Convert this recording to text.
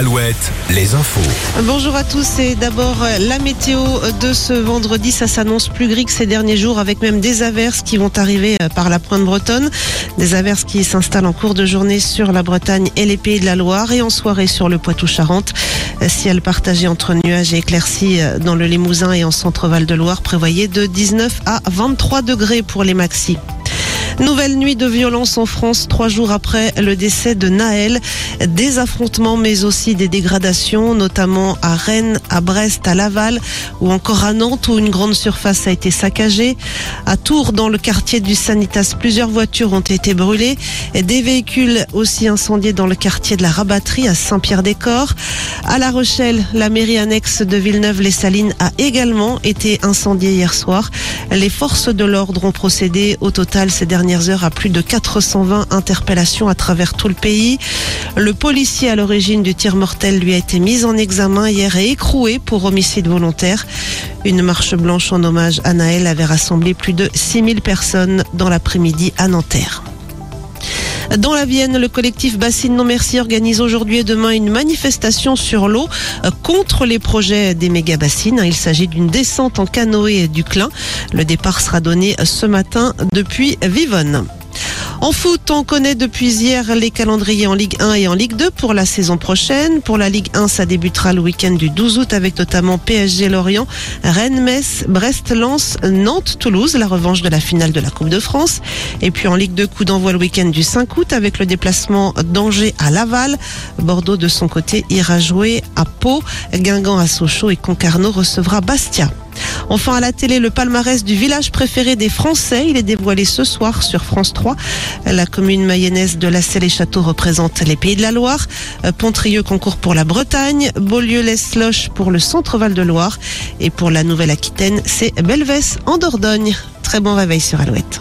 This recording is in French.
Alouette, les infos. Bonjour à tous et d'abord euh, la météo de ce vendredi, ça s'annonce plus gris que ces derniers jours avec même des averses qui vont arriver euh, par la pointe bretonne, des averses qui s'installent en cours de journée sur la Bretagne et les pays de la Loire et en soirée sur le Poitou-Charentes. Euh, Ciel partagé entre nuages et éclaircies dans le Limousin et en centre-val de Loire prévoyé de 19 à 23 degrés pour les maxis. Nouvelle nuit de violence en France, trois jours après le décès de Naël. Des affrontements, mais aussi des dégradations, notamment à Rennes, à Brest, à Laval ou encore à Nantes où une grande surface a été saccagée. À Tours, dans le quartier du Sanitas, plusieurs voitures ont été brûlées. Des véhicules aussi incendiés dans le quartier de la Rabatterie à Saint-Pierre-des-Corps. À La Rochelle, la mairie annexe de Villeneuve-les-Salines a également été incendiée hier soir. Les forces de l'ordre ont procédé au total ces dernières heures à plus de 420 interpellations à travers tout le pays. Le policier à l'origine du tir mortel lui a été mis en examen hier et écroué pour homicide volontaire. Une marche blanche en hommage à Naël avait rassemblé plus de 6000 personnes dans l'après-midi à Nanterre. Dans la Vienne, le collectif Bassine Non Merci organise aujourd'hui et demain une manifestation sur l'eau euh, contre les projets des méga bassines. Il s'agit d'une descente en canoë du Clin. Le départ sera donné ce matin depuis Vivonne. En foot, on connaît depuis hier les calendriers en Ligue 1 et en Ligue 2 pour la saison prochaine. Pour la Ligue 1, ça débutera le week-end du 12 août avec notamment PSG Lorient, Rennes Metz, Brest Lens, Nantes Toulouse, la revanche de la finale de la Coupe de France. Et puis en Ligue 2, coup d'envoi le week-end du 5 août avec le déplacement d'Angers à Laval. Bordeaux de son côté ira jouer à Pau, Guingamp à Sochaux et Concarneau recevra Bastia. Enfin à la télé, le palmarès du village préféré des Français. Il est dévoilé ce soir sur France 3. La commune mayonnaise de la Selle et Château représente les Pays de la Loire. Pontrieux concourt pour la Bretagne. Beaulieu-les-Loches pour le centre-val de Loire. Et pour la Nouvelle-Aquitaine, c'est Belvès en Dordogne. Très bon réveil sur Alouette.